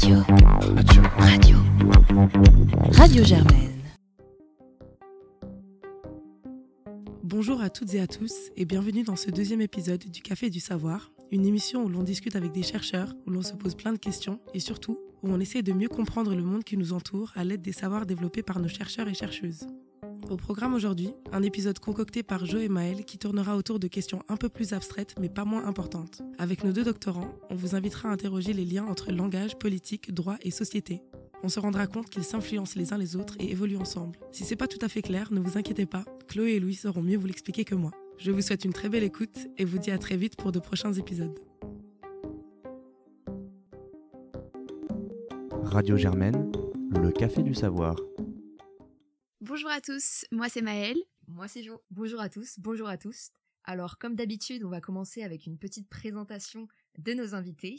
Radio. Radio. Radio. Radio Germaine. Bonjour à toutes et à tous et bienvenue dans ce deuxième épisode du Café du Savoir, une émission où l'on discute avec des chercheurs, où l'on se pose plein de questions et surtout où on essaie de mieux comprendre le monde qui nous entoure à l'aide des savoirs développés par nos chercheurs et chercheuses. Au programme aujourd'hui, un épisode concocté par Jo et Maël qui tournera autour de questions un peu plus abstraites mais pas moins importantes. Avec nos deux doctorants, on vous invitera à interroger les liens entre langage, politique, droit et société. On se rendra compte qu'ils s'influencent les uns les autres et évoluent ensemble. Si c'est pas tout à fait clair, ne vous inquiétez pas, Chloé et Louis sauront mieux vous l'expliquer que moi. Je vous souhaite une très belle écoute et vous dis à très vite pour de prochains épisodes. Radio Germaine, le café du savoir. Bonjour à tous, moi c'est Maëlle. Moi c'est Jo. Bonjour à tous, bonjour à tous. Alors comme d'habitude, on va commencer avec une petite présentation de nos invités.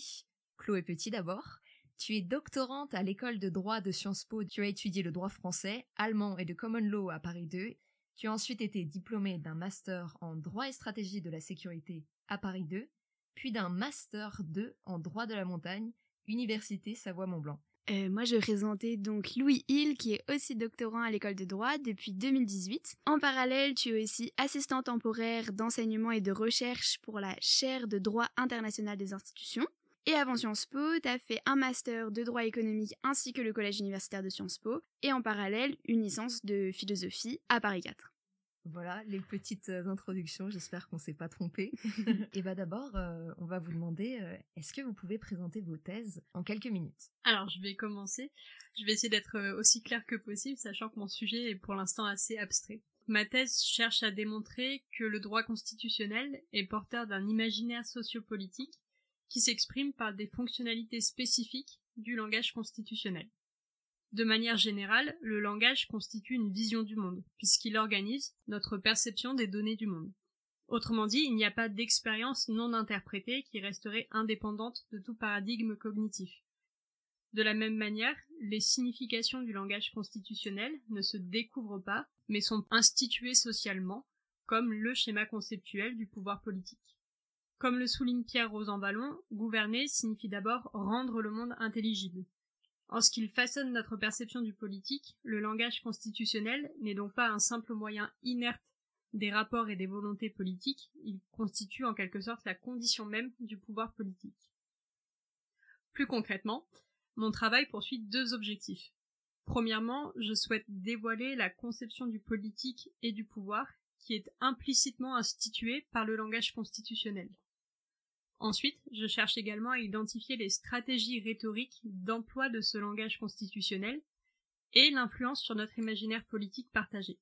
Chloé Petit d'abord. Tu es doctorante à l'école de droit de Sciences Po. Tu as étudié le droit français, allemand et de common law à Paris 2. Tu as ensuite été diplômée d'un master en droit et stratégie de la sécurité à Paris 2, puis d'un master 2 en droit de la montagne, Université Savoie-Mont-Blanc. Euh, moi, je présentais donc Louis Hill, qui est aussi doctorant à l'école de droit depuis 2018. En parallèle, tu es aussi assistant temporaire d'enseignement et de recherche pour la chaire de droit international des institutions. Et avant Sciences Po, tu as fait un master de droit économique ainsi que le collège universitaire de Sciences Po, et en parallèle, une licence de philosophie à Paris 4. Voilà les petites euh, introductions, j'espère qu'on s'est pas trompé. et bah d'abord, euh, on va vous demander, euh, est-ce que vous pouvez présenter vos thèses en quelques minutes? Alors je vais commencer, je vais essayer d'être aussi clair que possible, sachant que mon sujet est pour l'instant assez abstrait. Ma thèse cherche à démontrer que le droit constitutionnel est porteur d'un imaginaire sociopolitique qui s'exprime par des fonctionnalités spécifiques du langage constitutionnel. De manière générale, le langage constitue une vision du monde, puisqu'il organise notre perception des données du monde. Autrement dit, il n'y a pas d'expérience non interprétée qui resterait indépendante de tout paradigme cognitif. De la même manière, les significations du langage constitutionnel ne se découvrent pas, mais sont instituées socialement, comme le schéma conceptuel du pouvoir politique. Comme le souligne Pierre Rosanvallon, gouverner signifie d'abord rendre le monde intelligible. En ce qu'il façonne notre perception du politique, le langage constitutionnel n'est donc pas un simple moyen inerte des rapports et des volontés politiques, il constitue en quelque sorte la condition même du pouvoir politique. Plus concrètement, mon travail poursuit deux objectifs. Premièrement, je souhaite dévoiler la conception du politique et du pouvoir qui est implicitement instituée par le langage constitutionnel. Ensuite, je cherche également à identifier les stratégies rhétoriques d'emploi de ce langage constitutionnel et l'influence sur notre imaginaire politique partagé.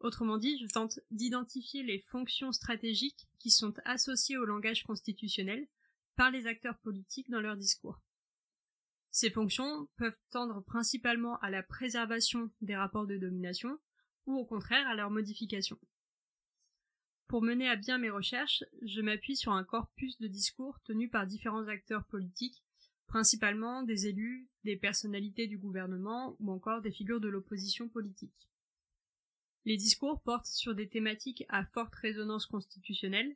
Autrement dit, je tente d'identifier les fonctions stratégiques qui sont associées au langage constitutionnel par les acteurs politiques dans leur discours. Ces fonctions peuvent tendre principalement à la préservation des rapports de domination ou au contraire à leur modification. Pour mener à bien mes recherches, je m'appuie sur un corpus de discours tenus par différents acteurs politiques, principalement des élus, des personnalités du gouvernement ou encore des figures de l'opposition politique. Les discours portent sur des thématiques à forte résonance constitutionnelle,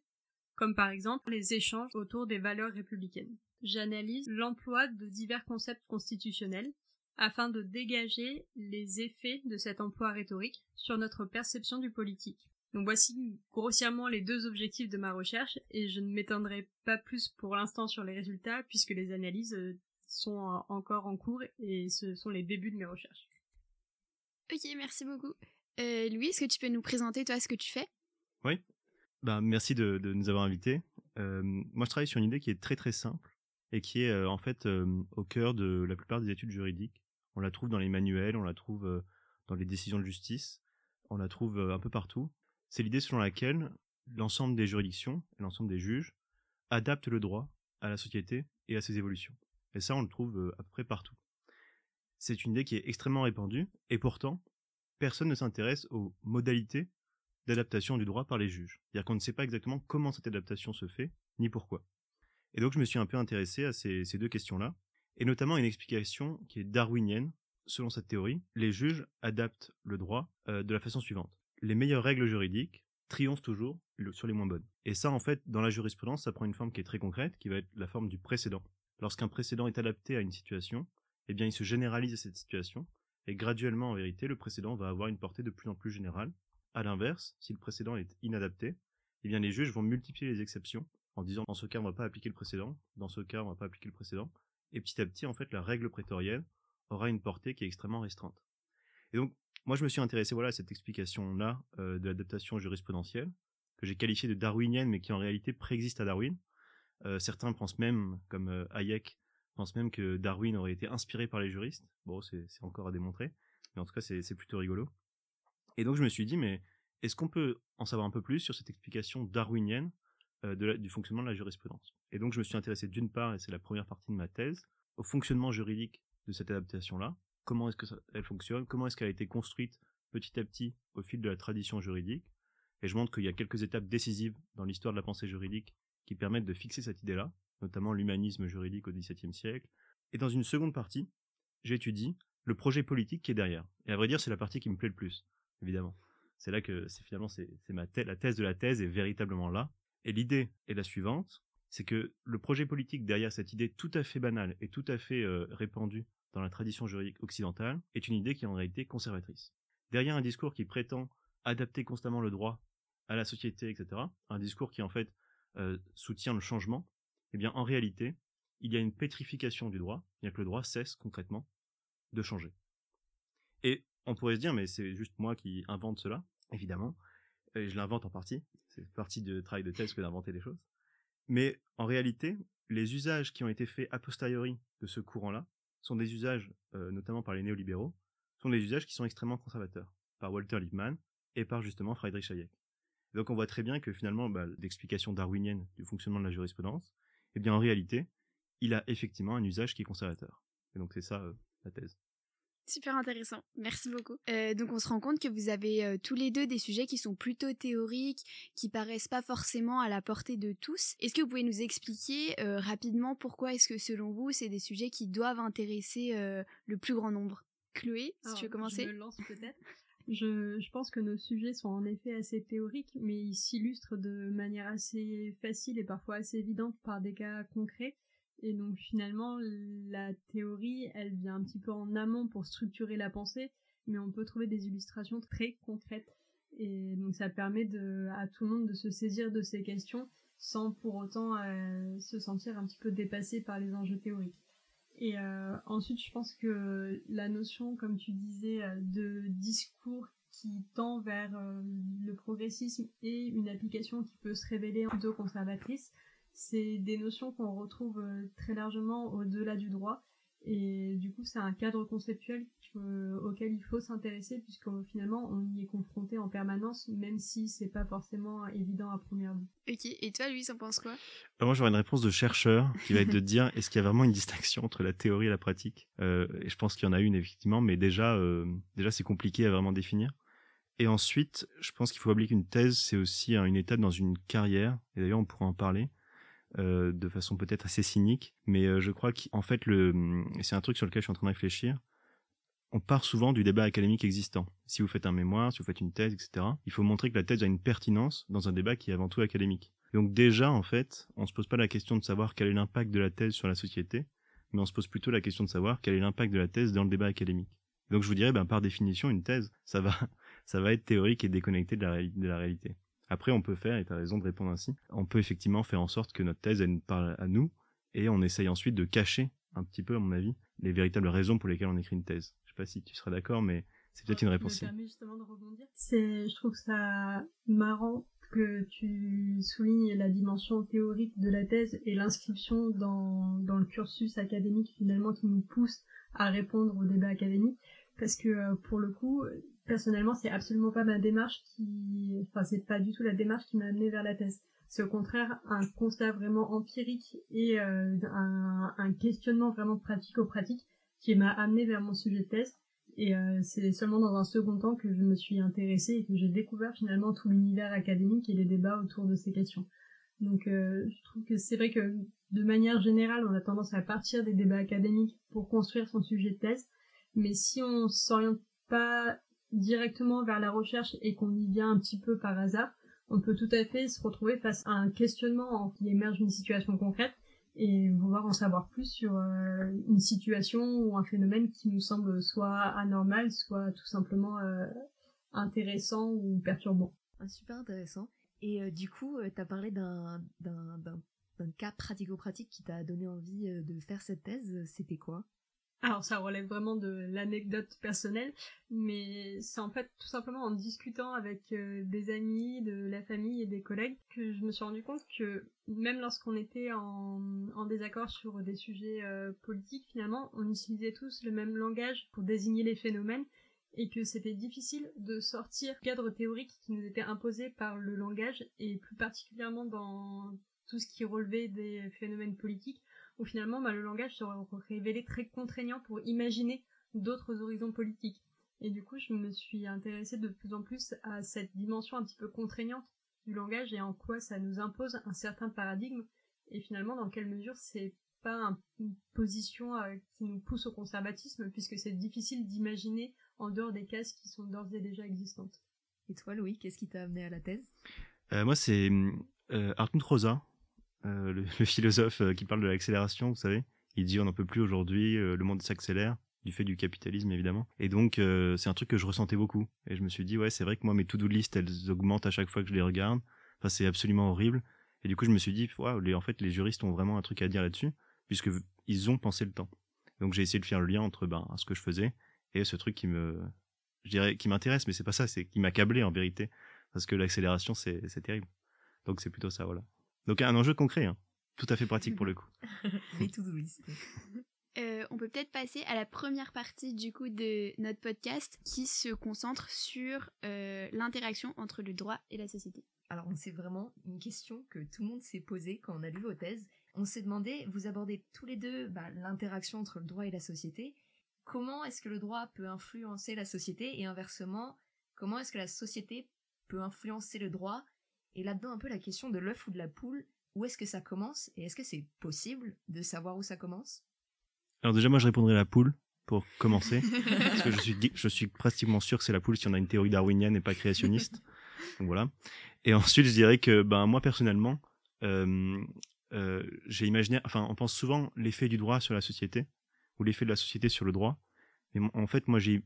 comme par exemple les échanges autour des valeurs républicaines. J'analyse l'emploi de divers concepts constitutionnels afin de dégager les effets de cet emploi rhétorique sur notre perception du politique. Donc voici grossièrement les deux objectifs de ma recherche et je ne m'étendrai pas plus pour l'instant sur les résultats puisque les analyses euh, sont encore en cours et ce sont les débuts de mes recherches. Ok, merci beaucoup. Euh, Louis, est-ce que tu peux nous présenter toi ce que tu fais? Oui. Ben, merci de, nous avoir invités. Euh, moi, je travaille sur une idée qui est très très simple et qui est en fait au cœur de la plupart des études juridiques. On la trouve dans les manuels, on la trouve dans les décisions de justice, on la trouve un peu partout c'est l'idée selon laquelle l'ensemble des juridictions et l'ensemble des juges adaptent le droit à la société et à ses évolutions. Et ça, on le trouve euh, à peu près partout. C'est une idée qui est extrêmement répandue, et pourtant, personne ne s'intéresse aux modalités d'adaptation du droit par les juges. C'est-à-dire qu'on ne sait pas exactement comment cette adaptation se fait, ni pourquoi. Et donc je me suis un peu intéressé à ces, deux questions-là, et notamment une explication qui est darwinienne. Selon cette théorie, les juges adaptent le droit euh, de la façon suivante les meilleures règles juridiques triomphent toujours sur les moins bonnes. Et ça, en fait, dans la jurisprudence, ça prend une forme qui est très concrète, qui va être la forme du précédent. lorsqu'un précédent est adapté à une situation, eh bien il se généralise à cette situation, et graduellement en vérité, le précédent va avoir une portée de plus en plus générale. À l'inverse, si le précédent est inadapté, eh bien les juges vont multiplier les exceptions en disant dans ce cas on va pas appliquer le précédent, dans ce cas on va pas appliquer le précédent, et petit à petit en fait la règle prétorienne aura une portée qui est extrêmement restreinte. Et donc moi je me suis intéressé voilà à cette explication là euh, de l'adaptation jurisprudentielle que j'ai qualifiée de darwinienne mais qui en réalité préexiste à Darwin. Euh, certains pensent même, comme euh, Hayek, pensent même que Darwin aurait été inspiré par les juristes. Bon, c'est encore à démontrer, mais en tout cas c'est plutôt rigolo. Et donc je me suis dit mais est-ce qu'on peut en savoir un peu plus sur cette explication darwinienne du fonctionnement de la jurisprudence? Et donc je me suis intéressé d'une part, et c'est la première partie de ma thèse, au fonctionnement juridique de cette adaptation-là. Comment est-ce qu'elle fonctionne Comment est-ce qu'elle a été construite petit à petit au fil de la tradition juridique Et je montre qu'il y a quelques étapes décisives dans l'histoire de la pensée juridique qui permettent de fixer cette idée-là, notamment l'humanisme juridique au XVIIe siècle. Et dans une seconde partie, j'étudie le projet politique qui est derrière. Et à vrai dire, c'est la partie qui me plaît le plus, évidemment c'est là que c'est finalement c'est ma la thèse de la thèse est véritablement là. Et l'idée est la suivante, c'est que le projet politique derrière cette idée tout à fait banale et tout à fait euh, répandue dans la tradition juridique occidentale est une idée qui est en réalité conservatrice. Derrière un discours qui prétend adapter constamment le droit à la société, etc., un discours qui en fait euh, soutient le changement, eh bien en réalité, il y a une pétrification du droit, bien que le droit cesse concrètement de changer. Et on pourrait se dire, mais c'est juste moi qui invente cela, évidemment. Et je l'invente en partie. C'est partie du travail de thèse que d'inventer des choses. Mais en réalité, les usages qui ont été faits a posteriori de ce courant-là sont des usages, euh, notamment par les néolibéraux, sont des usages qui sont extrêmement conservateurs, par Walter Lippmann et par justement Friedrich Hayek. donc on voit très bien que finalement, bah, l'explication darwinienne du fonctionnement de la jurisprudence, eh bien en réalité, il a effectivement un usage qui est conservateur. Et donc c'est ça euh, la thèse. Super intéressant, merci beaucoup. Euh, donc on se rend compte que vous avez euh, tous les deux des sujets qui sont plutôt théoriques, qui paraissent pas forcément à la portée de tous. Est-ce que vous pouvez nous expliquer euh, rapidement pourquoi est-ce que selon vous c'est des sujets qui doivent intéresser le plus grand nombre? Chloé, si tu veux commencer. Je lance peut-être. Je, je, pense que nos sujets sont en effet assez théoriques, mais ils s'illustrent de manière assez facile et parfois assez évidente par des cas concrets. Et donc finalement, la théorie, elle vient un petit peu en amont pour structurer la pensée, mais on peut trouver des illustrations très concrètes. Et donc ça permet de, à tout le monde de se saisir de ces questions sans pour autant euh, se sentir un petit peu dépassé par les enjeux théoriques. Et euh, ensuite, je pense que la notion, comme tu disais, euh, de discours qui tend vers le progressisme et une application qui peut se révéler plutôt conservatrice, c'est des notions qu'on retrouve euh, très largement au-delà du droit. Et du coup, c'est un cadre conceptuel auquel il faut s'intéresser puisque finalement, on y est confronté en permanence, même si c'est pas forcément évident à première vue. Ok. Et toi, lui, en penses quoi? Euh, Moi, j'aurais une réponse de chercheur qui va être de dire est-ce qu'il y a vraiment une distinction entre la théorie et la pratique? Euh, Et je pense qu'il y en a une effectivement, mais déjà, déjà, c'est compliqué à vraiment définir. Et ensuite, je pense qu'il faut oublier qu'une thèse, c'est aussi une étape dans une carrière. Et d'ailleurs, on pourra en parler. Euh, de façon peut-être assez cynique, mais euh, je crois qu'en fait, le, c'est un truc sur lequel je suis en train de réfléchir. On part souvent du débat académique existant. Si vous faites un mémoire, si vous faites une thèse, etc., il faut montrer que la thèse a une pertinence dans un débat qui est avant tout académique. donc déjà, en fait, on se pose pas la question de savoir quel est l'impact de la thèse sur la société, mais on se pose plutôt la question de savoir quel est l'impact de la thèse dans le débat académique. donc je vous dirais, ben, par définition, une thèse, ça va, ça va être théorique et déconnecté de la réalité. Après, on peut faire, et tu as raison de répondre ainsi, on peut effectivement faire en sorte que notre thèse, elle parle à nous, et on essaye ensuite de cacher un petit peu, à mon avis, les véritables raisons pour lesquelles on écrit une thèse. Je sais pas si tu seras d'accord, mais c'est peut-être une réponse. Me justement de rebondir. C'est, je trouve ça marrant que tu soulignes la dimension théorique de la thèse et l'inscription dans, dans le cursus académique finalement qui nous pousse à répondre au débat académique parce que euh, pour le coup personnellement, c'est absolument pas ma démarche qui, enfin, c'est pas du tout la démarche qui m'a amené vers la thèse. C'est au contraire un constat vraiment empirique et euh, un, questionnement vraiment pratico-pratique qui m'a amené vers mon sujet de thèse. Et euh, c'est seulement dans un second temps que je me suis intéressée et que j'ai découvert finalement tout l'univers académique et les débats autour de ces questions. Donc je trouve que c'est vrai que de manière générale, on a tendance à partir des débats académiques pour construire son sujet de thèse, mais si on s'oriente pas directement vers la recherche et qu'on y vient un petit peu par hasard, on peut tout à fait se retrouver face à un questionnement qui émerge d'une situation concrète et vouloir en savoir plus sur euh, une situation ou un phénomène qui nous semble soit anormal, soit tout simplement euh, intéressant ou perturbant. Ah, super intéressant. Et euh, du coup, tu as parlé d'un cas pratico-pratique qui t'a donné envie de faire cette thèse. C'était quoi? Alors ça relève vraiment de l'anecdote personnelle, mais c'est en fait tout simplement en discutant avec euh, des amis, de la famille et des collègues que je me suis rendu compte que même lorsqu'on était en, désaccord sur des sujets euh, politiques, finalement, on utilisait tous le même langage pour désigner les phénomènes et que c'était difficile de sortir du cadre théorique qui nous était imposé par le langage et plus particulièrement dans tout ce qui relevait des phénomènes politiques où finalement bah, le langage se révélé très contraignant pour imaginer d'autres horizons politiques. Et du coup, je me suis intéressée de plus en plus à cette dimension un petit peu contraignante du langage et en quoi ça nous impose un certain paradigme et finalement dans quelle mesure c'est pas une position euh, qui nous pousse au conservatisme puisque c'est difficile d'imaginer en dehors des cases qui sont d'ores et déjà existantes. Et toi Louis, qu'est-ce qui t'a amené à la thèse? Euh, Moi c'est euh, Hartmut Rosa, euh, le, philosophe euh, qui parle de l'accélération, vous savez. Il dit on n'en peut plus aujourd'hui, euh, le monde s'accélère du fait du capitalisme évidemment. Et donc c'est un truc que je ressentais beaucoup. Et je me suis dit ouais c'est vrai que moi mes to-do list elles augmentent à chaque fois que je les regarde. Enfin c'est absolument horrible. Et du coup je me suis dit les, en fait les juristes ont vraiment un truc à dire là-dessus puisque ils ont pensé le temps. Donc j'ai essayé de faire le lien entre ben, ce que je faisais et ce truc qui me je dirais qui m'intéresse mais c'est pas ça c'est qui m'a câblé en vérité parce que l'accélération c'est terrible. Donc c'est plutôt ça voilà. Donc un enjeu concret, hein. tout à fait pratique pour le coup. Les to-do euh, on peut peut-être passer à la première partie du coup de notre podcast qui se concentre sur euh, l'interaction entre le droit et la société. Alors c'est vraiment une question que tout le monde s'est posée quand on a lu vos thèses. On s'est demandé, vous abordez tous les deux bah, l'interaction entre le droit et la société. Comment est-ce que le droit peut influencer la société? Et inversement, comment est-ce que la société peut influencer le droit? Et là-dedans, un peu la question de l'œuf ou de la poule, où est-ce que ça commence et est-ce que c'est possible de savoir où ça commence? Alors déjà, moi, je répondrai la poule pour commencer, parce que je suis, je suis pratiquement sûr que c'est la poule si on a une théorie darwinienne et pas créationniste. Donc voilà. Et ensuite, je dirais que ben moi personnellement, euh, euh, j'ai imaginé, enfin, on pense souvent l'effet du droit sur la société ou l'effet de la société sur le droit. Mais en fait, moi, j'ai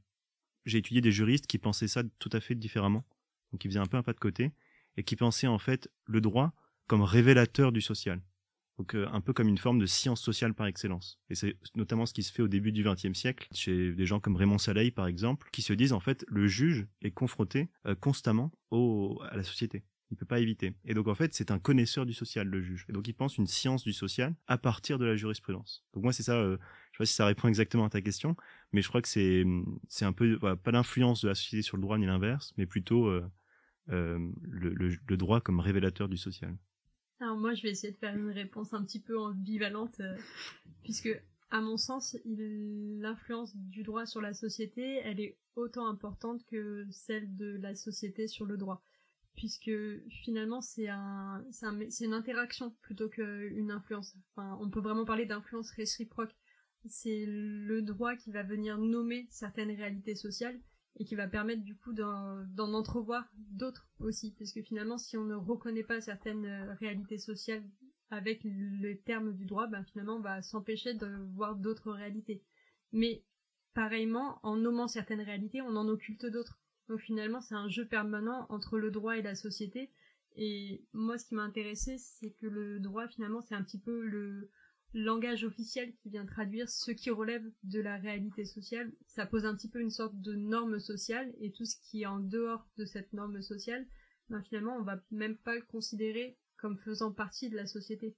j'ai étudié des juristes qui pensaient ça tout à fait différemment, donc qui faisaient un peu un pas de côté et qui pensait en fait le droit comme révélateur du social. Donc euh, un peu comme une forme de science sociale par excellence. Et c'est notamment ce qui se fait au début du XXe siècle chez des gens comme Raymond Saleil par exemple, qui se disent en fait le juge est confronté euh, constamment au, à la société. Il peut pas éviter. Et donc en fait c'est un connaisseur du social le juge. Et donc il pense une science du social à partir de la jurisprudence. Donc moi c'est ça. Euh, je sais pas si ça répond exactement à ta question, mais je crois que c'est c'est un peu pas l'influence de la société sur le droit ni l'inverse, mais plutôt euh, le, droit comme révélateur du social Alors moi, je vais essayer de faire une réponse un petit peu ambivalente, euh, puisque à mon sens, l'influence du droit sur la société, elle est autant importante que celle de la société sur le droit, puisque finalement c'est un, c'est une interaction plutôt qu'une influence. On peut vraiment parler d'influence réciproque. C'est le droit qui va venir nommer certaines réalités sociales et qui va permettre du coup d'en entrevoir d'autres aussi, parce que finalement si on ne reconnaît pas certaines euh, réalités sociales avec les termes du droit, ben finalement on va s'empêcher de voir d'autres réalités. Mais pareillement, en nommant certaines réalités, on en occulte d'autres. Donc finalement c'est un jeu permanent entre le droit et la société. Et moi ce qui m'a intéressé, c'est que le droit finalement c'est un petit peu le, langage officiel qui vient traduire ce qui relève de la réalité sociale. Ça pose un petit peu une sorte de norme sociale et tout ce qui est en dehors de cette norme sociale, ben finalement on va même pas le considérer comme faisant partie de la société.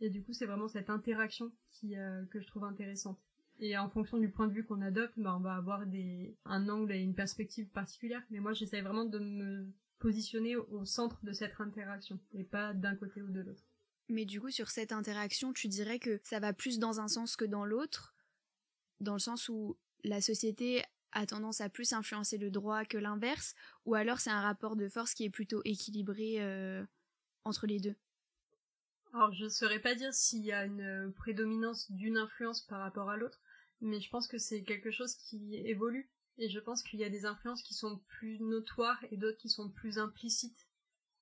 Et du coup c'est vraiment cette interaction qui, euh, que je trouve intéressante. Et en fonction du point de vue qu'on adopte, ben on va avoir des, un angle et une perspective particulière. Mais moi j'essaie vraiment de me positionner au centre de cette interaction et pas d'un côté ou de l'autre. Mais du coup, sur cette interaction, tu dirais que ça va plus dans un sens que dans l'autre, dans le sens où la société a tendance à plus influencer le droit que l'inverse, ou alors c'est un rapport de force qui est plutôt équilibré euh, entre les deux? Alors je ne saurais pas dire s'il y a une prédominance d'une influence par rapport à l'autre, mais je pense que c'est quelque chose qui évolue, et je pense qu'il y a des influences qui sont plus notoires et d'autres qui sont plus implicites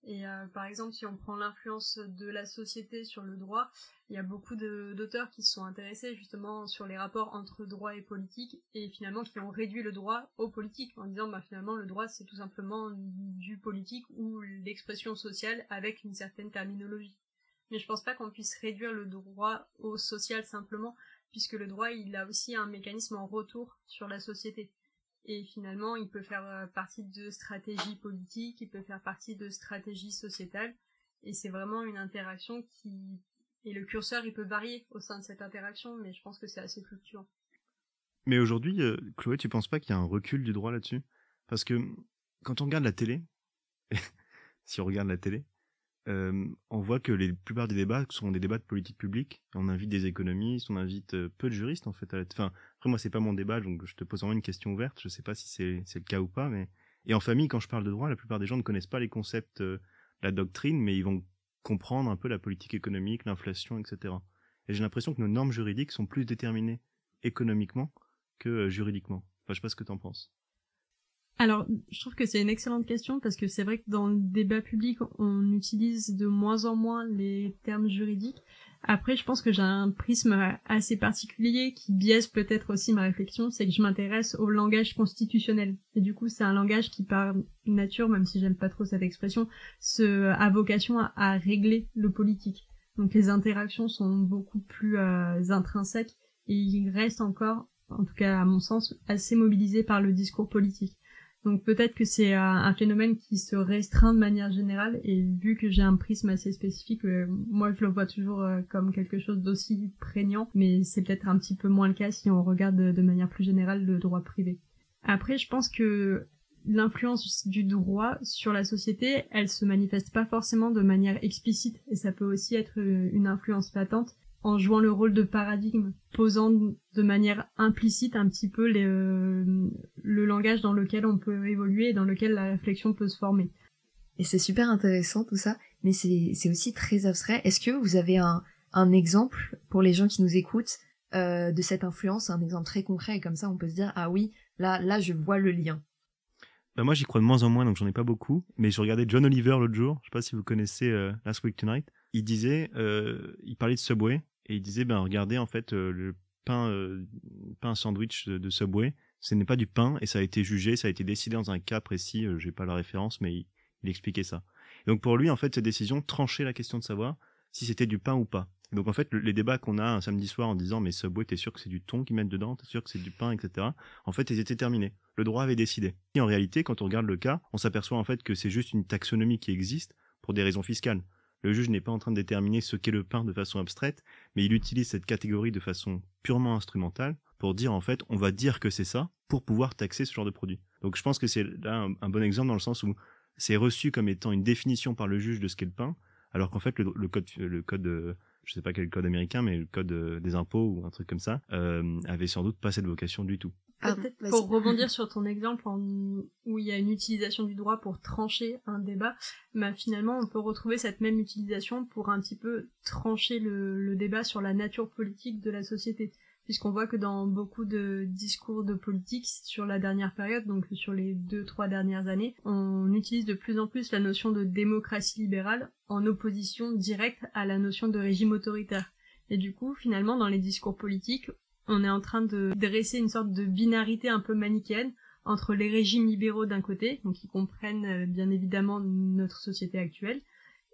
Et euh, par exemple, si on prend l'influence de la société sur le droit, il y a beaucoup d'auteurs qui se sont intéressés justement sur les rapports entre droit et politique et finalement qui ont réduit le droit au politique en disant bah finalement le droit c'est tout simplement du politique ou l'expression sociale avec une certaine terminologie. Mais je pense pas qu'on puisse réduire le droit au social simplement puisque le droit il a aussi un mécanisme en retour sur la société. Et finalement, il peut faire euh, partie de stratégies politiques, il peut faire partie de stratégies sociétales. Et c'est vraiment une interaction qui... Et le curseur, il peut varier au sein de cette interaction, mais je pense que c'est assez fluctuant. Mais aujourd'hui, euh, Chloé, tu penses pas qu'il y a un recul du droit là-dessus? Parce que quand on regarde la télé, si on regarde la télé, euh, on voit que les plupart des débats sont des débats de politique publique. On invite des économistes, on invite euh, peu de juristes en fait. À la... Enfin, après moi c'est pas mon débat, donc je te pose vraiment une question ouverte. Je sais pas si c'est le cas ou pas, mais et en famille quand je parle de droit, la plupart des gens ne connaissent pas les concepts, euh, la doctrine, mais ils vont comprendre un peu la politique économique, l'inflation, etc. Et j'ai l'impression que nos normes juridiques sont plus déterminées économiquement que juridiquement. Enfin, je sais pas ce que t'en penses. Alors, je trouve que c'est une excellente question parce que c'est vrai que dans le débat public, on utilise de moins en moins les termes juridiques. Après, je pense que j'ai un prisme assez particulier qui biaise peut-être aussi ma réflexion, c'est que je m'intéresse au langage constitutionnel. Et du coup, c'est un langage qui, par nature, même si j'aime pas trop cette expression, se, a vocation à, régler le politique. Donc les interactions sont beaucoup plus euh, intrinsèques et il reste encore, en tout cas à mon sens, assez mobilisé par le discours politique. Donc peut-être que c'est un phénomène qui se restreint de manière générale et vu que j'ai un prisme assez spécifique, euh, moi je le vois toujours euh, comme quelque chose d'aussi prégnant, mais c'est peut-être un petit peu moins le cas si on regarde de, manière plus générale le droit privé. Après, je pense que l'influence du droit sur la société, elle se manifeste pas forcément de manière explicite et ça peut aussi être euh, une influence patente en jouant le rôle de paradigme, posant de manière implicite un petit peu euh, le langage dans lequel on peut évoluer et dans lequel la réflexion peut se former. Et c'est super intéressant tout ça, mais c'est aussi très abstrait. Est-ce que vous avez un, un exemple pour les gens qui nous écoutent euh, de cette influence, un exemple très concret, et comme ça on peut se dire ah oui, là là je vois le lien. Bah moi j'y crois de moins en moins, donc j'en ai pas beaucoup. Mais je regardais John Oliver l'autre jour, je sais pas si vous connaissez euh, Last Week Tonight. Il disait, euh, il parlait de Subway et il disait ben regardez en fait euh, le pain pain sandwich de, Subway. Ce n'est pas du pain et ça a été jugé ça a été décidé dans un cas précis. J'ai pas la référence mais il, expliquait ça. Donc pour lui en fait cette décision tranchait la question de savoir si c'était du pain ou pas. Donc en fait les débats qu'on a un samedi soir en disant mais Subway t'es sûr que c'est du thon qu'ils mettent dedans? T'es sûr que c'est du pain etc en fait ils étaient terminés le droit avait décidé et en réalité quand on regarde le cas on s'aperçoit en fait que c'est juste une taxonomie qui existe pour des raisons fiscales le juge n'est pas en train de déterminer ce qu'est le pain de façon abstraite, mais il utilise cette catégorie de façon purement instrumentale pour dire en fait on va dire que c'est ça pour pouvoir taxer ce genre de produit. Donc je pense que c'est là un, bon exemple dans le sens où c'est reçu comme étant une définition par le juge de ce qu'est le pain, alors qu'en fait le, code le code sais pas quel code américain mais le code euh, des impôts ou un truc comme ça euh, avait sans doute pas cette vocation du tout. Ah, pour rebondir sur ton exemple où il y a une utilisation du droit pour trancher un débat, bah, finalement on peut retrouver cette même utilisation pour un petit peu trancher le, débat sur la nature politique de la société. Puisqu'on voit que dans beaucoup de discours de politique sur la dernière période, donc sur les deux, trois dernières années, on utilise de plus en plus la notion de démocratie libérale en opposition directe à la notion de régime autoritaire. Et du coup, finalement, dans les discours politiques, on est en train de dresser une sorte de binarité un peu manichéenne entre les régimes libéraux d'un côté, donc qui comprennent euh, bien évidemment notre société actuelle,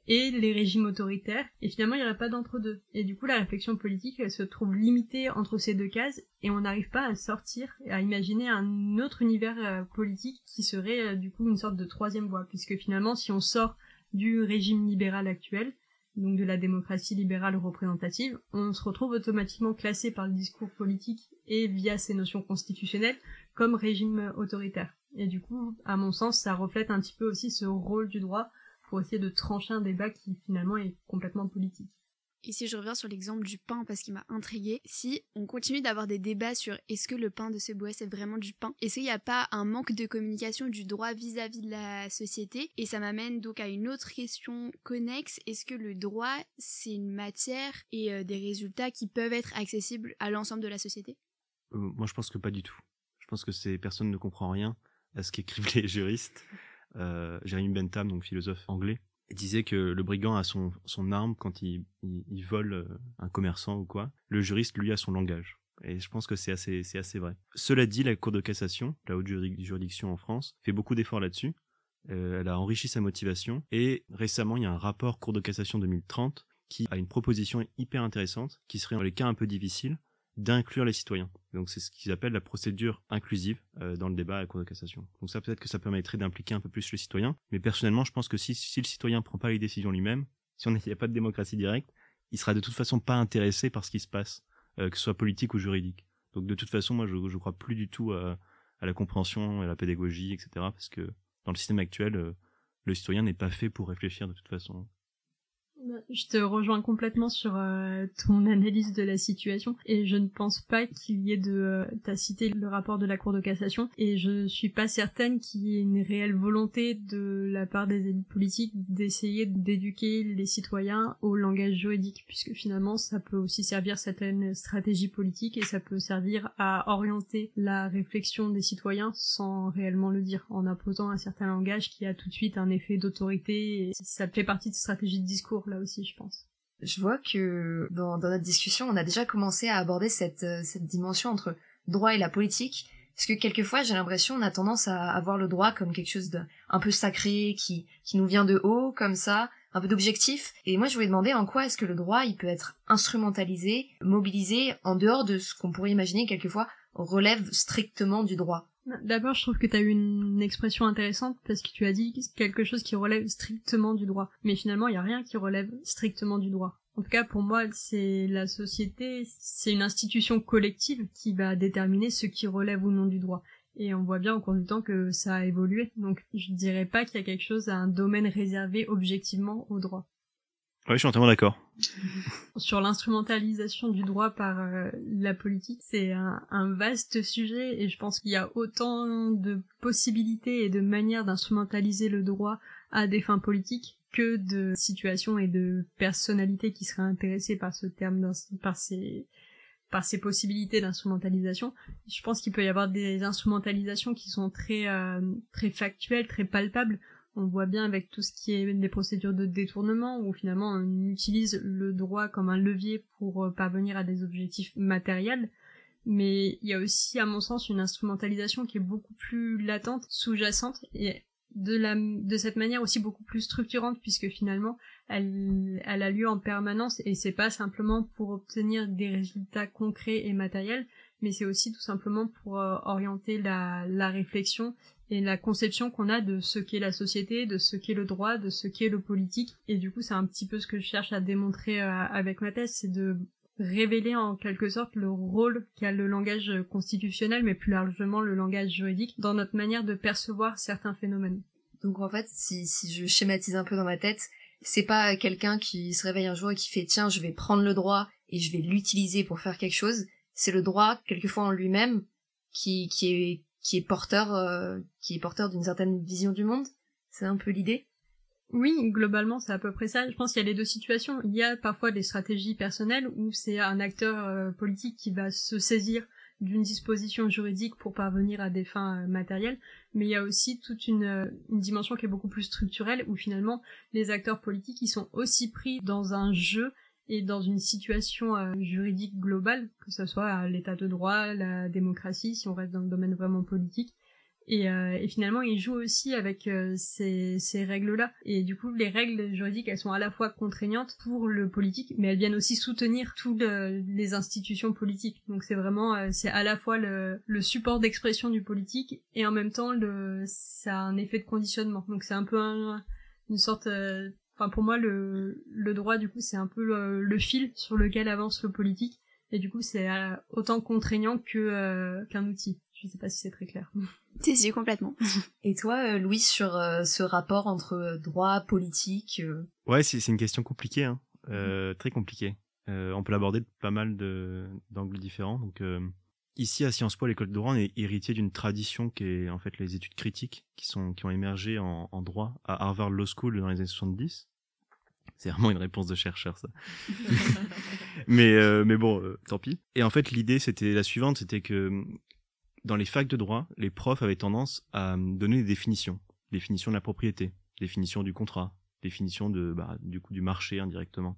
et les régimes autoritaires, et finalement il n'y aurait pas d'entre-deux. Et du coup la réflexion politique se trouve limitée entre ces deux cases, et on n'arrive pas à sortir, à imaginer un autre univers euh, politique qui serait euh, du coup une sorte de troisième voie, puisque finalement si on sort du régime libéral actuel, donc de la démocratie libérale représentative, on se retrouve automatiquement classé par le discours politique et via ces notions constitutionnelles comme régime autoritaire. Et du coup, à mon sens, ça reflète un petit peu aussi ce rôle du droit pour essayer de trancher un débat qui finalement est complètement politique. Et si je reviens sur l'exemple du pain parce qu'il m'a intrigué, si on continue d'avoir des débats sur est-ce que le pain de ce bois c'est vraiment du pain, est-ce qu'il n'y a pas un manque de communication du droit vis-à-vis de la société? Et ça m'amène donc à une autre question connexe, est-ce que le droit c'est une matière et euh, des résultats qui peuvent être accessibles à l'ensemble de la société? Euh, Moi je pense que pas du tout. Je pense que ces personnes ne comprennent rien à ce qu'écrivent les juristes. Euh, Jérémy Bentham, donc philosophe anglais, disait que le brigand a son, son arme quand il, il, vole euh, un commerçant ou quoi. Le juriste, lui, a son langage. Et je pense que c'est assez, assez vrai. Cela dit, la Cour de cassation, la haute juridiction en France, fait beaucoup d'efforts là-dessus. Euh, elle a enrichi sa motivation. Et récemment, il y a un rapport Cour de cassation 2030 qui a une proposition hyper intéressante, qui serait dans les cas un peu difficiles, d'inclure les citoyens. Donc c'est ce qu'ils appellent la procédure inclusive euh, dans le débat à la Cour de cassation. Donc ça peut-être que ça permettrait d'impliquer un peu plus le citoyen, mais personnellement je pense que si, si le citoyen prend pas les décisions lui-même, si on n'y a pas de démocratie directe, il sera de toute façon pas intéressé par ce qui se passe, euh, que ce soit politique ou juridique. Donc de toute façon moi je, je crois plus du tout à, à la compréhension à la pédagogie, etc. Parce que dans le système actuel, euh, le citoyen n'est pas fait pour réfléchir de toute façon. Je te rejoins complètement sur euh, ton analyse de la situation et je ne pense pas qu'il y ait de... Euh, T'as cité le rapport de la Cour de cassation et je suis pas certaine qu'il y ait une réelle volonté de la part des élites politiques d'essayer d'éduquer les citoyens au langage juridique puisque finalement ça peut aussi servir certaines stratégies politiques et ça peut servir à orienter la réflexion des citoyens sans réellement le dire en imposant un certain langage qui a tout de suite un effet d'autorité et ça fait partie de stratégies de discours aussi, je pense. Je vois que dans, notre discussion, on a déjà commencé à aborder cette, euh, cette dimension entre droit et la politique, parce que quelquefois, j'ai l'impression, on a tendance à, avoir le droit comme quelque chose de un peu sacré, qui, qui nous vient de haut, comme ça, un peu d'objectif. Et moi, je voulais demander en quoi est-ce que le droit, il peut être instrumentalisé, mobilisé, en dehors de ce qu'on pourrait imaginer quelquefois relève strictement du droit. D'abord, je trouve que tu as eu une expression intéressante parce que tu as dit quelque chose qui relève strictement du droit. Mais finalement, il n'y a rien qui relève strictement du droit. En tout cas, pour moi, c'est la société, c'est une institution collective qui va déterminer ce qui relève ou non du droit. Et on voit bien au cours du temps que ça a évolué. Donc, je dirais pas qu'il y a quelque chose à un domaine réservé objectivement au droit. Oui, je suis entièrement d'accord. Sur l'instrumentalisation du droit par euh, la politique, c'est un, vaste sujet et je pense qu'il y a autant de possibilités et de manières d'instrumentaliser le droit à des fins politiques que de situations et de personnalités qui seraient intéressées par ce terme, par ces, par ces possibilités d'instrumentalisation. Je pense qu'il peut y avoir des instrumentalisations qui sont très, euh, très factuelles, très palpables, on voit bien avec tout ce qui est des procédures de détournement où finalement on utilise le droit comme un levier pour euh, parvenir à des objectifs matériels. Mais il y a aussi, à mon sens, une instrumentalisation qui est beaucoup plus latente, sous-jacente et de la de cette manière aussi beaucoup plus structurante puisque finalement elle elle a lieu en permanence et c'est pas simplement pour obtenir des résultats concrets et matériels mais c'est aussi tout simplement pour euh, orienter la la réflexion et la conception qu'on a de ce qu'est la société, de ce qu'est le droit, de ce qu'est le politique. Et du coup, c'est un petit peu ce que je cherche à démontrer euh, avec ma thèse, c'est de révéler en quelque sorte le rôle qu'a le langage constitutionnel, mais plus largement le langage juridique, dans notre manière de percevoir certains phénomènes. Donc en fait, si, je schématise un peu dans ma tête, c'est pas quelqu'un qui se réveille un jour et qui fait tiens, je vais prendre le droit et je vais l'utiliser pour faire quelque chose. C'est le droit, quelquefois en lui-même, qui, qui est qui est porteur euh, qui est porteur d'une certaine vision du monde. C'est un peu l'idée. Oui globalement c'est à peu près ça. Je pense qu'il y a les deux situations. Il y a parfois des stratégies personnelles où c'est un acteur euh, politique qui va se saisir d'une disposition juridique pour parvenir à des fins euh, matérielles, mais il y a aussi toute une, une, dimension qui est beaucoup plus structurelle où finalement les acteurs politiques ils sont aussi pris dans un jeu et dans une situation euh, juridique globale, que ce soit l'état de droit, la démocratie, si on reste dans le domaine vraiment politique. Et, euh, finalement, il joue aussi avec euh, ces, règles-là. Et du coup, les règles juridiques, elles sont à la fois contraignantes pour le politique, mais elles viennent aussi soutenir toutes les institutions politiques. Donc c'est vraiment, c'est à la fois le, support d'expression du politique et en même temps, ça a un effet de conditionnement. Donc c'est un peu une sorte Enfin, pour moi, le, le droit, du coup, c'est un peu le, fil sur lequel avance le politique. Et du coup, c'est euh, autant contraignant que euh, qu'un outil. Je sais pas si c'est très clair. Si, si, complètement. Et toi, euh, Louis, sur ce rapport entre droit, politique Ouais, c'est une question compliquée, hein. très compliquée. on peut l'aborder de pas mal d'angles différents. Donc, Ici, à Sciences Po, l'école de droit, on est héritier d'une tradition qui est en fait les études critiques, qui, sont, qui ont émergé en, droit à Harvard Law School dans les années 70. C'est vraiment une réponse de chercheur, ça. mais, euh, mais bon, euh, tant pis. Et en fait, l'idée, c'était la suivante, c'était que dans les facs de droit, les profs avaient tendance à donner des définitions. Définition de la propriété, définition du contrat, définition de bah, du coup du marché indirectement,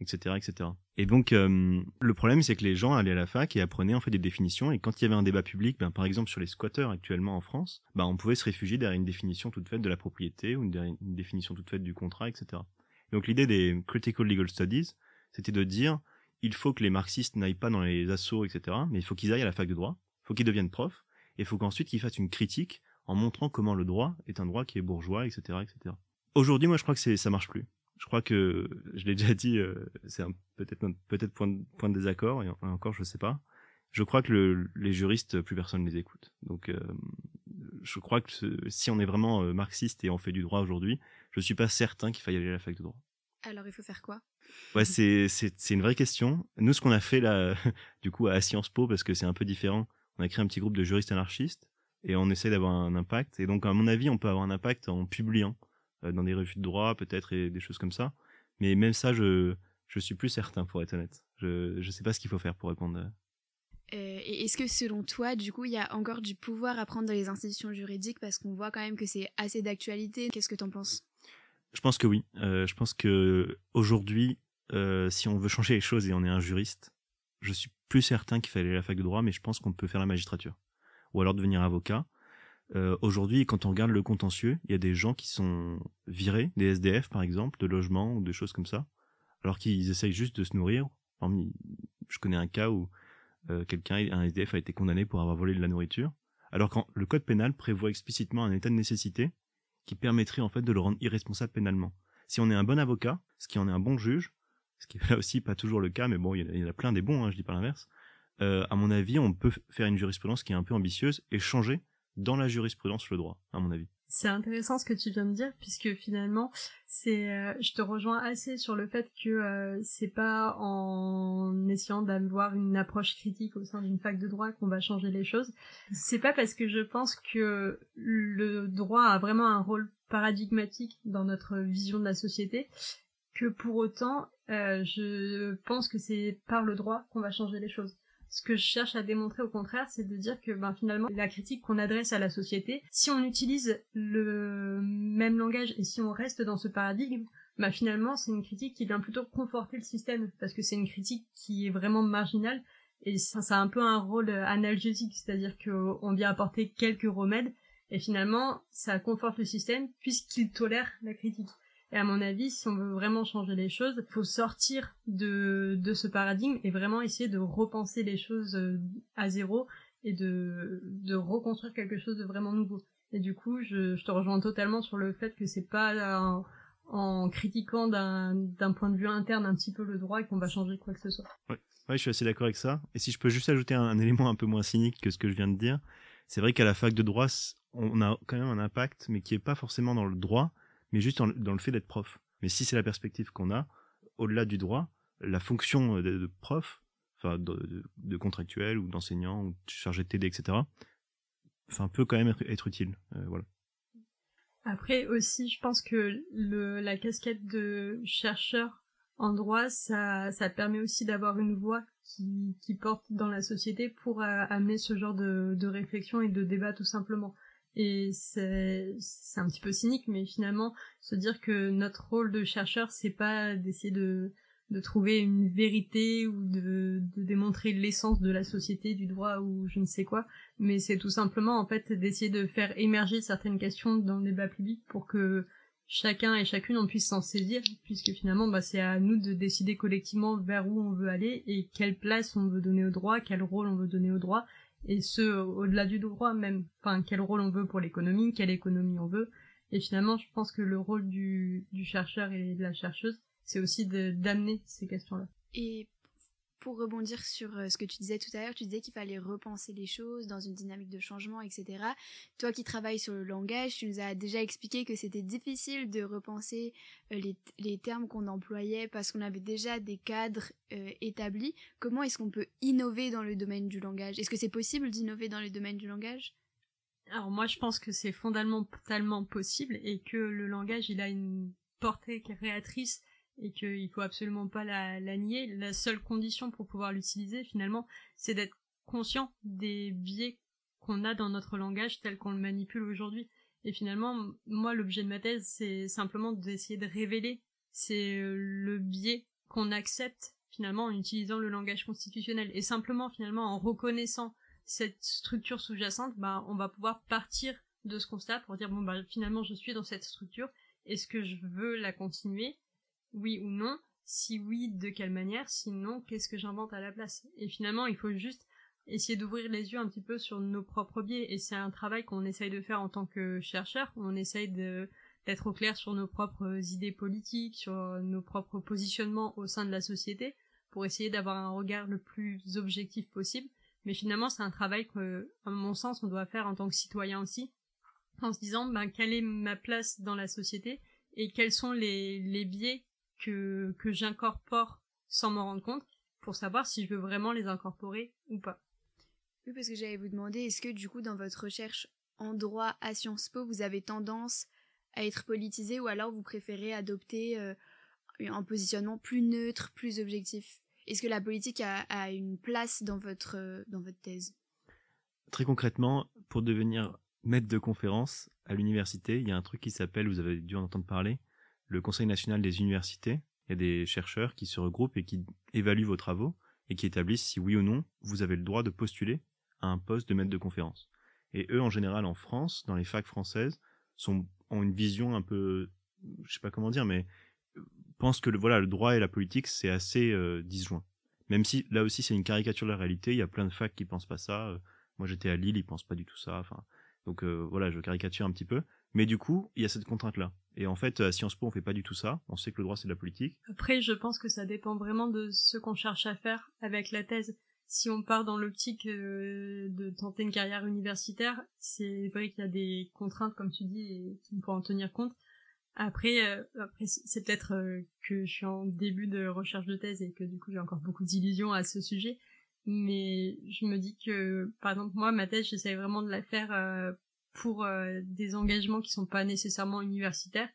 etc., etc. Et donc euh, le problème c'est que les gens allaient à la fac et apprenaient en fait des définitions et quand il y avait un débat public, ben, par exemple sur les squatteurs actuellement en France, ben, on pouvait se réfugier derrière une définition toute faite de la propriété ou une, définition toute faite du contrat, etc. donc l'idée des critical legal studies, c'était de dire il faut que les marxistes n'aillent pas dans les assauts, etc. Mais il faut qu'ils aillent à la fac de droit, il faut qu'ils deviennent profs, et il faut qu'ensuite qu'ils fassent une critique en montrant comment le droit est un droit qui est bourgeois, etc., etc. Aujourd'hui, moi, je crois que ça marche plus. Je crois que je l'ai déjà dit, euh, c'est peut-être peut-être point de, point de désaccord et encore je sais pas. Je crois que le, les juristes, plus personne les écoute. Donc, euh, je crois que si on est vraiment euh, marxiste et on fait du droit aujourd'hui, je suis pas certain qu'il faille aller à la fac de droit. Alors, il faut faire quoi? Ouais, c'est c'est une vraie question. Nous, ce qu'on a fait là, du coup, à Sciences Po, parce que c'est un peu différent, on a créé un petit groupe de juristes anarchistes et on essaie d'avoir un impact. Et donc, à mon avis, on peut avoir un impact en publiant dans des revues de droit, peut-être, et des choses comme ça. Mais même ça, je je suis plus certain, pour être honnête. Je je sais pas ce qu'il faut faire pour répondre. Euh, et est-ce que selon toi, du coup, il y a encore du pouvoir à prendre dans les institutions juridiques? Parce qu'on voit quand même que c'est assez d'actualité Qu'est-ce que tu en penses? Je pense que oui. Euh, je pense que aujourd'hui, euh, si on veut changer les choses et on est un juriste, je suis plus certain qu'il fallait aller à la fac de droit, mais je pense qu'on peut faire la magistrature. Ou alors devenir avocat. Euh, Aujourd'hui, quand on regarde le contentieux, il y a des gens qui sont virés, des SDF par exemple, de logements ou des choses comme ça, alors qu'ils essayent juste de se nourrir. Je connais un cas où euh, quelqu'un, un SDF a été condamné pour avoir volé de la nourriture, alors quand le code pénal prévoit explicitement un état de nécessité qui permettrait en fait de le rendre irresponsable pénalement. Si on est un bon avocat, ce qui en est un bon juge, ce qui est là aussi pas toujours le cas, mais bon, il y, en a plein des bons, hein, je dis pas l'inverse. Euh, à mon avis, on peut faire une jurisprudence qui est un peu ambitieuse et changer dans la jurisprudence le droit, à mon avis. C'est intéressant ce que tu viens de dire puisque finalement euh, je te rejoins assez sur le fait que euh, c'est pas en essayant d'avoir une approche critique au sein d'une fac de droit qu'on va changer les choses. C'est pas parce que je pense que le droit a vraiment un rôle paradigmatique dans notre vision de la société que pour autant euh, je pense que c'est par le droit qu'on va changer les choses. Ce que je cherche à démontrer au contraire, c'est de dire que ben, finalement, la critique qu'on adresse à la société, si on utilise le même langage et si on reste dans ce paradigme, ben, finalement, c'est une critique qui vient plutôt conforter le système, parce que c'est une critique qui est vraiment marginale, et ça, ça a un peu un rôle analgésique, c'est-à-dire qu'on vient apporter quelques remèdes, et finalement, ça conforte le système puisqu'il tolère la critique. Et à mon avis, si on veut vraiment changer les choses, il faut sortir de, de ce paradigme et vraiment essayer de repenser les choses euh, à zéro et de, de reconstruire quelque chose de vraiment nouveau. Et du coup, je, te rejoins totalement sur le fait que c'est pas en, critiquant d'un point de vue interne un petit peu le droit qu'on va changer quoi que ce soit. Ouais, je suis assez d'accord avec ça. Et si je peux juste ajouter un, un, élément un peu moins cynique que ce que je viens de dire, c'est vrai qu'à la fac de droit, on a quand même un impact, mais qui est pas forcément dans le droit, mais juste dans le fait d'être prof. Mais si c'est la perspective qu'on a, au-delà du droit, la fonction de, de prof, enfin de, contractuel ou d'enseignant ou de chargé de TD, etc., enfin peut quand même être, utile. Euh, voilà. Après aussi, je pense que la casquette de chercheur en droit, ça, ça permet aussi d'avoir une voix qui, porte dans la société pour euh, amener ce genre de réflexion et de débat tout simplement. Et c'est, un petit peu cynique, mais finalement, se dire que notre rôle de chercheur, c'est pas d'essayer de, trouver une vérité ou de, de démontrer l'essence de la société, du droit ou je ne sais quoi, mais c'est tout simplement en fait d'essayer de faire émerger certaines questions dans le débat public pour que chacun et chacune on puisse s'en saisir, puisque finalement bah, c'est à nous de décider collectivement vers où on veut aller et quelle place on veut donner au droit, quel rôle on veut donner au droit, et ce au-delà du droit même. Enfin, quel rôle on veut pour l'économie, quelle économie on veut. Et finalement, je pense que le rôle du, du chercheur et de la chercheuse, c'est aussi d'amener ces questions-là. Et pour rebondir sur euh, ce que tu disais tout à l'heure, tu disais qu'il fallait repenser les choses dans une dynamique de changement, etc. Toi qui travailles sur le langage, tu nous as déjà expliqué que c'était difficile de repenser euh, les, termes qu'on employait parce qu'on avait déjà des cadres euh, établis. Comment est-ce qu'on peut innover dans le domaine du langage? Est-ce que c'est possible d'innover dans le domaine du langage? Alors moi je pense que c'est fondamentalement possible et que le langage il a une portée créatrice et qu'il faut absolument pas la, nier. La seule condition pour pouvoir l'utiliser, finalement, c'est d'être conscient des biais qu'on a dans notre langage tel qu'on le manipule aujourd'hui. Et finalement, moi, l'objet de ma thèse, c'est simplement d'essayer de révéler c'est le biais qu'on accepte finalement en utilisant le langage constitutionnel et simplement finalement en reconnaissant cette structure sous-jacente, bah, on va pouvoir partir de ce constat pour dire bon bah finalement je suis dans cette structure, est-ce que je veux la continuer, oui ou non, si oui de quelle manière, sinon qu'est-ce que j'invente à la place? Et finalement il faut juste essayer d'ouvrir les yeux un petit peu sur nos propres biais et c'est un travail qu'on essaye de faire en tant que chercheur, on essaye d'être au clair sur nos propres idées politiques, sur nos propres positionnements au sein de la société, pour essayer d'avoir un regard le plus objectif possible. Mais finalement, c'est un travail que, à mon sens, on doit faire en tant que citoyen aussi, en se disant, ben, quelle est ma place dans la société et quels sont les biais que, que j'incorpore sans m'en rendre compte pour savoir si je veux vraiment les incorporer ou pas. Oui, parce que j'allais vous demander, est-ce que du coup, dans votre recherche en droit à Sciences Po, vous avez tendance à être politisé ou alors vous préférez adopter euh, un positionnement plus neutre, plus objectif? Est-ce que la politique a, une place dans votre, euh, dans votre thèse? Très concrètement, pour devenir maître de conférence à l'université, il y a un truc qui s'appelle, vous avez dû en entendre parler, le Conseil national des universités. Il y a des chercheurs qui se regroupent et qui évaluent vos travaux et qui établissent si oui ou non vous avez le droit de postuler à un poste de maître de conférence. Et eux, en général, en France, dans les facs françaises, ont une vision un peu, je sais pas comment dire, mais pense que le, voilà, le droit et la politique, c'est assez euh, disjoint. Même si là aussi c'est une caricature de la réalité, il y a plein de facs qui pensent pas ça. Euh, moi j'étais à Lille, ils pensent pas du tout ça. Enfin, donc euh, voilà, je caricature un petit peu. Mais du coup, il y a cette contrainte-là. Et en fait, à Sciences Po, on fait pas du tout ça. On sait que le droit, c'est de la politique. Après, je pense que ça dépend vraiment de ce qu'on cherche à faire avec la thèse. Si on part dans l'optique de tenter une carrière universitaire, c'est vrai qu'il y a des contraintes, comme tu dis, et qu'il faut en tenir compte. Après, euh, après c'est peut-être euh, que je suis en début de recherche de thèse et que du coup j'ai encore beaucoup d'illusions à ce sujet. Mais je me dis que, par exemple, moi, ma thèse, j'essaie vraiment de la faire euh, pour des engagements qui sont pas nécessairement universitaires.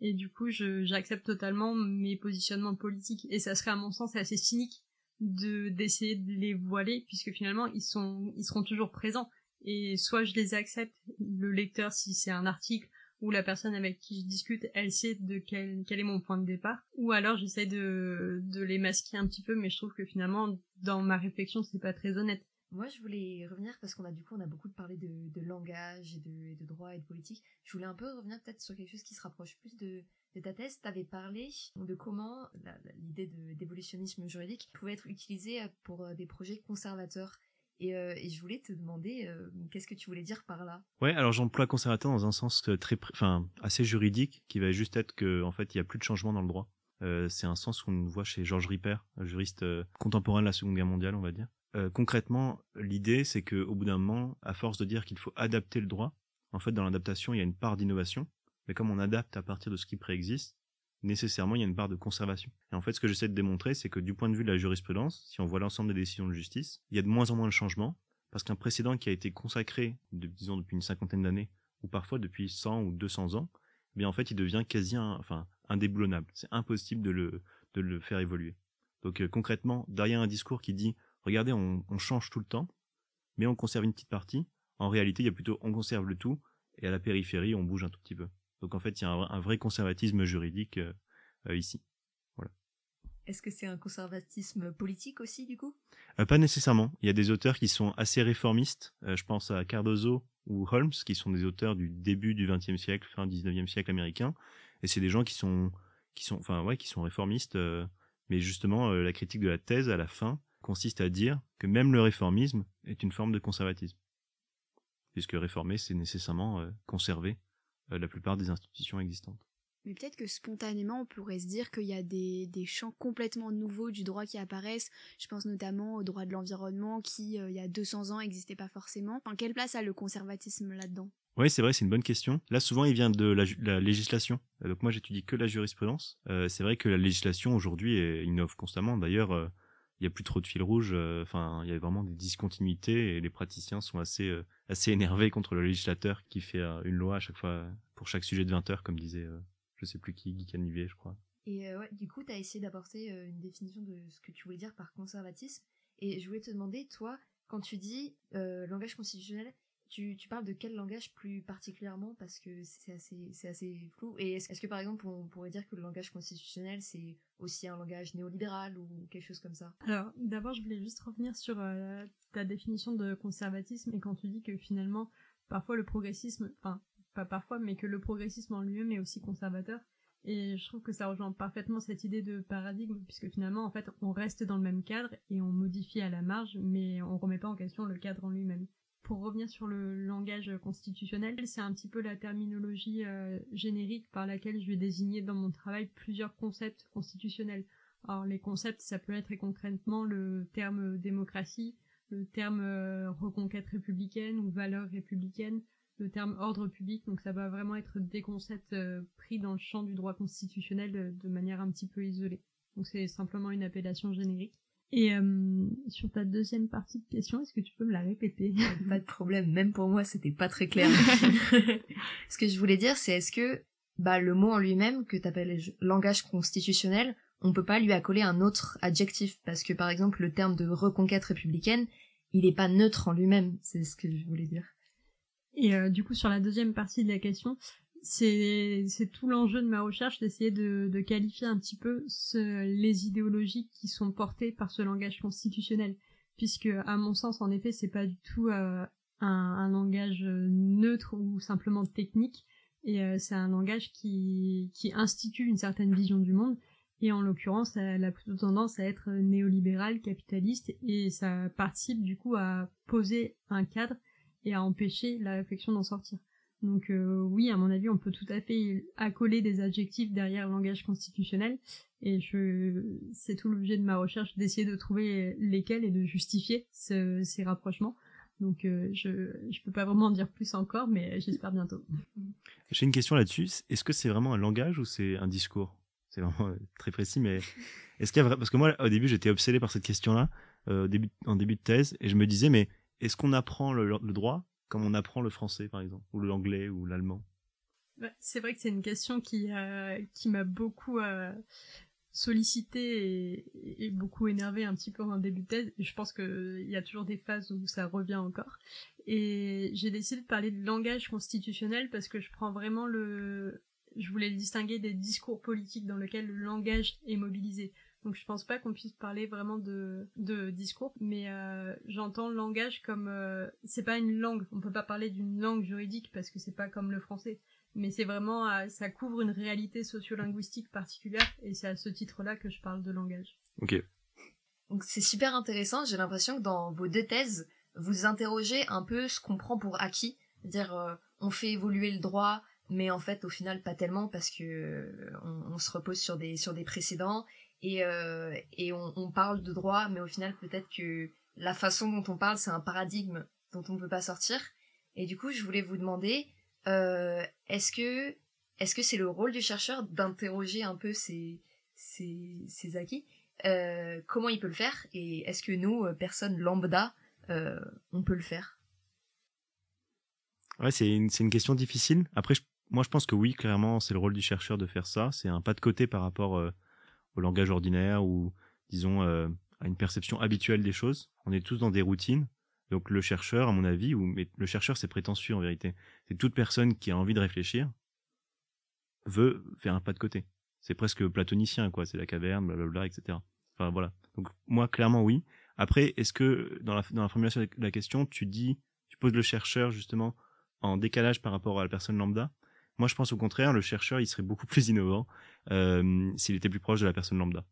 Et du coup, j'accepte totalement mes positionnements politiques. Et ça serait, à mon sens, assez cynique de d'essayer de les voiler, puisque finalement, ils sont, ils seront toujours présents. Et soit je les accepte, le lecteur, si c'est un article, ou la personne avec qui je discute, elle sait de quel, quel est mon point de départ, ou alors j'essaie de, de les masquer un petit peu, mais je trouve que finalement, dans ma réflexion, c'est pas très honnête. Moi, je voulais revenir parce qu'on a du coup, on a beaucoup parlé de, langage et de, droit et de politique. Je voulais un peu revenir peut-être sur quelque chose qui se rapproche plus de, ta thèse. Tu avais parlé de comment l'idée d'évolutionnisme juridique pouvait être utilisée pour euh, des projets conservateurs. Euh, et, je voulais te demander euh, qu'est-ce que tu voulais dire par là? Ouais, alors j'emploie conservateur dans un sens euh, très, enfin, assez juridique, qui va juste être que en fait il n'y a plus de changement dans le droit. c'est un sens qu'on voit chez Georges Ripper, juriste contemporain de la Seconde Guerre mondiale, on va dire. Concrètement, l'idée c'est que au bout d'un moment, à force de dire qu'il faut adapter le droit, en fait dans l'adaptation il y a une part d'innovation, mais comme on adapte à partir de ce qui préexiste, nécessairement il y a une part de conservation. Et en fait, ce que j'essaie de démontrer, c'est que du point de vue de la jurisprudence, si on voit l'ensemble des décisions de justice, il y a de moins en moins de changements, parce qu'un précédent qui a été consacré, disons depuis une cinquantaine d'années, ou parfois depuis 100 ou 200 ans, eh bien en fait il devient quasi enfin, indéboulonnable. C'est impossible de le, de le faire évoluer. Donc euh, concrètement, derrière un discours qui dit, regardez, on, on change tout le temps, mais on conserve une petite partie, en réalité il y a plutôt on conserve le tout, et à la périphérie on bouge un tout petit peu. Donc en fait, il y a un, vrai conservatisme juridique euh, euh, ici. Voilà. Est-ce que c'est un conservatisme politique aussi, du coup? Euh, Pas nécessairement. Il y a des auteurs qui sont assez réformistes. je pense à Cardozo ou Holmes, qui sont des auteurs du début du XXe siècle, fin XIXe siècle américain. Et c'est des gens qui sont, qui sont, enfin ouais, qui sont réformistes. mais justement, la critique de la thèse à la fin consiste à dire que même le réformisme est une forme de conservatisme, puisque réformer, c'est nécessairement conserver euh, la plupart des institutions existantes. Mais peut-être que spontanément, on pourrait se dire qu'il y a des, des, champs complètement nouveaux du droit qui apparaissent. Je pense notamment au droit de l'environnement qui, euh, il y a 200 ans, n'existait pas forcément. En quelle place a le conservatisme là-dedans? Oui, c'est vrai, c'est une bonne question. Là, souvent, il vient de la, législation. Euh, donc moi, j'étudie que la jurisprudence. c'est vrai que la législation aujourd'hui innove constamment. D'ailleurs, il y a plus trop de fil rouge. Euh, enfin, il y a vraiment des discontinuités et les praticiens sont assez euh, assez énervés contre le législateur qui fait euh, une loi à chaque fois pour chaque sujet de 20 heures, comme disait je sais plus qui, Guy Canivet, je crois. Et ouais, du coup, tu as essayé d'apporter une définition de ce que tu voulais dire par conservatisme. Et je voulais te demander, toi, quand tu dis langage constitutionnel, tu, parles de quel langage plus particulièrement parce que c'est assez, flou. Et est-ce, est que par exemple on pourrait dire que le langage constitutionnel c'est aussi un langage néolibéral ou quelque chose comme ça? Alors d'abord je voulais juste revenir sur euh, ta définition de conservatisme et quand tu dis que finalement parfois le progressisme, enfin pas parfois, mais que le progressisme en lui-même est aussi conservateur. Et je trouve que ça rejoint parfaitement cette idée de paradigme, puisque finalement, en fait, on reste dans le même cadre et on modifie à la marge, mais on remet pas en question le cadre en lui-même pour revenir sur le langage constitutionnel, c'est un petit peu la terminologie euh, générique par laquelle je vais désigner dans mon travail plusieurs concepts constitutionnels. Alors les concepts, ça peut être concrètement le terme démocratie, le terme euh, reconquête républicaine ou valeur républicaine, le terme ordre public, donc ça va vraiment être des concepts euh, pris dans le champ du droit constitutionnel de manière un petit peu isolée. Donc c'est simplement une appellation générique. Et euh, sur ta deuxième partie de question, est-ce que tu peux me la répéter? Pas de problème, même pour moi, c'était pas très clair. Ce que je voulais dire, c'est est-ce que bah, le mot en lui-même, que tu appelles langage constitutionnel, on peut pas lui accoler un autre adjectif? Parce que par exemple, le terme de reconquête républicaine, il est pas neutre en lui-même, c'est ce que je voulais dire. Et euh, du coup, sur la deuxième partie de la question, c'est tout l'enjeu de ma recherche d'essayer de, de, qualifier un petit peu ce, les idéologies qui sont portées par ce langage constitutionnel. Puisque à mon sens en effet c'est pas du tout euh, un, un, langage neutre ou simplement technique. Et euh, c'est un langage qui, qui institue une certaine vision du monde. Et en l'occurrence elle a plutôt tendance à être néolibéral capitaliste. Et ça participe du coup à poser un cadre et à empêcher la réflexion d'en sortir donc euh, oui, à mon avis, on peut tout à fait accoler des adjectifs derrière le langage constitutionnel. Et je, c'est tout l'objet de ma recherche d'essayer de trouver lesquels et de justifier ces rapprochements. Donc euh, je je peux pas vraiment en dire plus encore, mais j'espère bientôt. J'ai une question là-dessus. Est-ce que c'est vraiment un langage ou c'est un discours? C'est vraiment euh, très précis, mais est-ce qu'il y a parce que moi au début j'étais obsédé par cette question-là début en début de thèse et je me disais mais est-ce qu'on apprend le droit? Comme on apprend le français par exemple, ou l'anglais ou l'allemand C'est vrai que c'est une question qui, euh, m'a beaucoup euh, sollicité et, beaucoup énervé un petit peu en début de thèse. Je pense qu'il y a toujours des phases où ça revient encore. Et j'ai décidé de parler de langage constitutionnel parce que je prends vraiment le... Je voulais distinguer des discours politiques dans lesquels le langage est mobilisé. Donc je pense pas qu'on puisse parler vraiment de, de discours, mais euh, j'entends le langage comme euh, c'est pas une langue. On peut pas parler d'une langue juridique parce que c'est pas comme le français, mais c'est vraiment euh, ça couvre une réalité sociolinguistique particulière et c'est à ce titre-là que je parle de langage. Ok. Donc c'est super intéressant. J'ai l'impression que dans vos deux thèses, vous interrogez un peu ce qu'on prend pour acquis, dire euh, on fait évoluer le droit, mais en fait au final pas tellement parce que on, on, se repose sur des sur des précédents et, euh, on, parle de droit, mais au final peut-être que la façon dont on parle, c'est un paradigme dont on ne peut pas sortir. Et du coup, je voulais vous demander, euh, est-ce que est-ce que c'est le rôle du chercheur d'interroger un peu ces, ces acquis? Euh, Comment il peut le faire? Et est-ce que nous, personnes lambda, on peut le faire? Ouais, c'est une, une question difficile. Après, moi, je pense que oui, clairement, c'est le rôle du chercheur de faire ça. C'est un pas de côté par rapport langage ordinaire ou, disons, euh, à une perception habituelle des choses. On est tous dans des routines. Donc le chercheur, à mon avis, ou mais le chercheur, c'est prétentieux en vérité. C'est toute personne qui a envie de réfléchir veut faire un pas de côté. C'est presque platonicien, quoi. C'est la caverne, blablabla, etc. Enfin voilà. Donc moi, clairement, oui. Après, est-ce que dans la, dans la formulation de la question, tu dis, tu poses le chercheur justement en décalage par rapport à la personne lambda? Moi, je pense au contraire, le chercheur, il serait beaucoup plus innovant euh, s'il était plus proche de la personne lambda.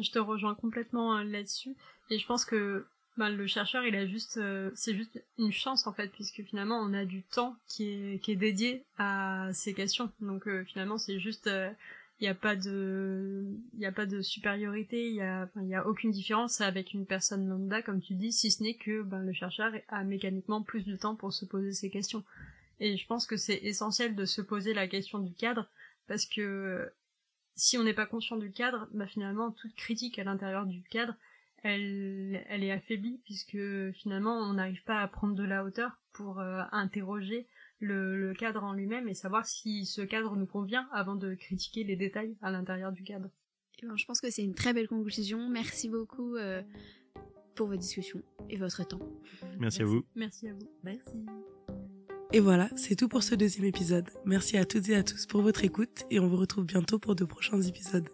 Je te rejoins complètement euh, là-dessus, et je pense que ben, le chercheur, il a juste, euh, c'est juste une chance en fait, puisque finalement, on a du temps qui est qui est dédié à ces questions. Donc finalement, c'est juste il n'y a pas de a pas de supériorité il y a a aucune différence avec une personne lambda comme tu dis si ce n'est que ben, le chercheur a mécaniquement plus de temps pour se poser ces questions et je pense que c'est essentiel de se poser la question du cadre, parce que si on n'est pas conscient du cadre, bah finalement toute critique à l'intérieur du cadre, elle, elle est affaiblie, puisque finalement on n'arrive pas à prendre de la hauteur pour euh, interroger le, le, cadre en lui-même et savoir si ce cadre nous convient avant de critiquer les détails à l'intérieur du cadre. Et ben, je pense que c'est une très belle conclusion. Merci beaucoup euh, pour votre discussion. et votre temps. Merci, à vous. Merci à vous. Merci. Et voilà, c'est tout pour ce deuxième épisode. Merci à toutes et à tous pour votre écoute et on vous retrouve bientôt pour de prochains épisodes.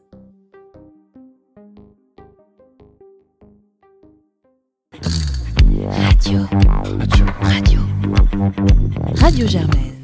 Radio. Radio. Radio. Radio Germaine.